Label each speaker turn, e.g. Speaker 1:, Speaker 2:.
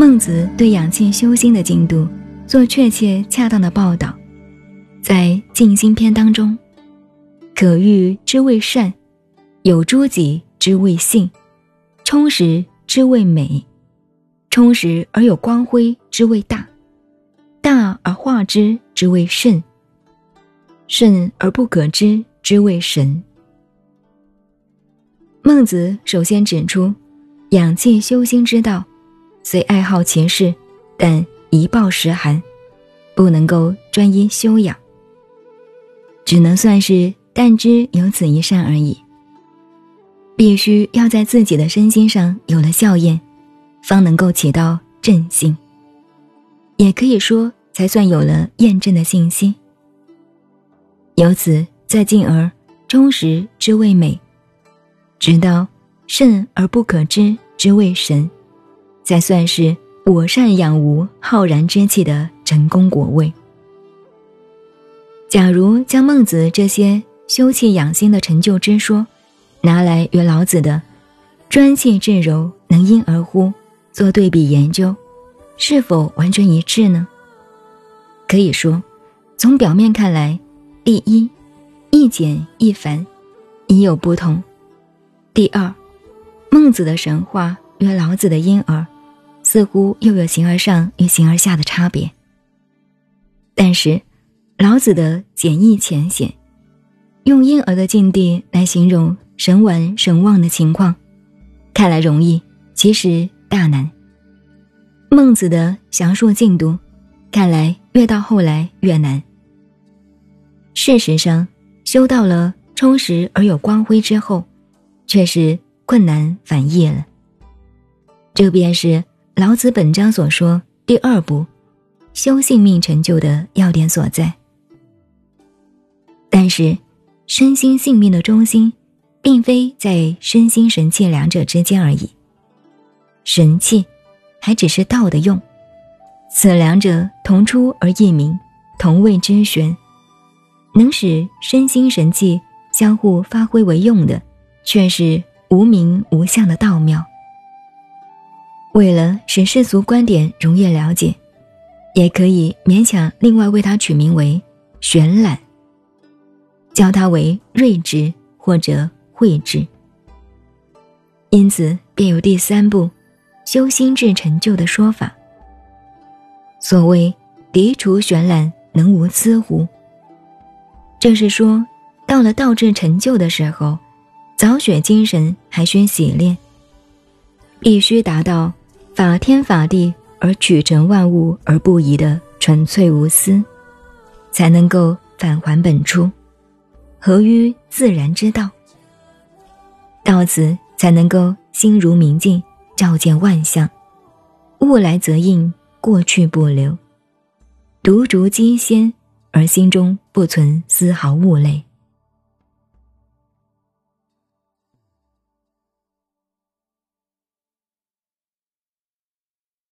Speaker 1: 孟子对养气修心的进度做确切恰当的报道，在《静心篇》当中，可欲之谓善，有诸己之谓性，充实之谓美，充实而有光辉之谓大，大而化之之谓圣，圣而不可知之谓神。孟子首先指出，养气修心之道。虽爱好其事，但一报十寒，不能够专一修养，只能算是但知有此一善而已。必须要在自己的身心上有了效验，方能够起到正性，也可以说才算有了验证的信息。由此再进而忠实之谓美，直到圣而不可知之谓神。才算是我善养吾浩然之气的成功果位。假如将孟子这些修气养心的成就之说，拿来与老子的“专气致柔，能因而乎”做对比研究，是否完全一致呢？可以说，从表面看来，第一，一简一繁，已有不同；第二，孟子的神话与老子的婴儿。似乎又有形而上与形而下的差别。但是，老子的简易浅显，用婴儿的境地来形容神完神忘的情况，看来容易，其实大难。孟子的详述进度，看来越到后来越难。事实上，修到了充实而有光辉之后，却是困难反易了。这便是。老子本章所说第二步，修性命成就的要点所在。但是，身心性命的中心，并非在身心神气两者之间而已。神气，还只是道的用，此两者同出而异名，同谓之玄。能使身心神气相互发挥为用的，却是无名无相的道妙。为了使世俗观点容易了解，也可以勉强另外为它取名为“玄览”，叫它为睿智或者慧智。因此，便有第三步修心智成就的说法。所谓“涤除玄览，能无疵乎？”正是说，到了道智成就的时候，早雪精神还需洗炼，必须达到。法天法地而取成万物而不移的纯粹无私，才能够返还本初，合于自然之道。到此才能够心如明镜，照见万象，物来则应，过去不留，独竹机仙，而心中不存丝毫物类。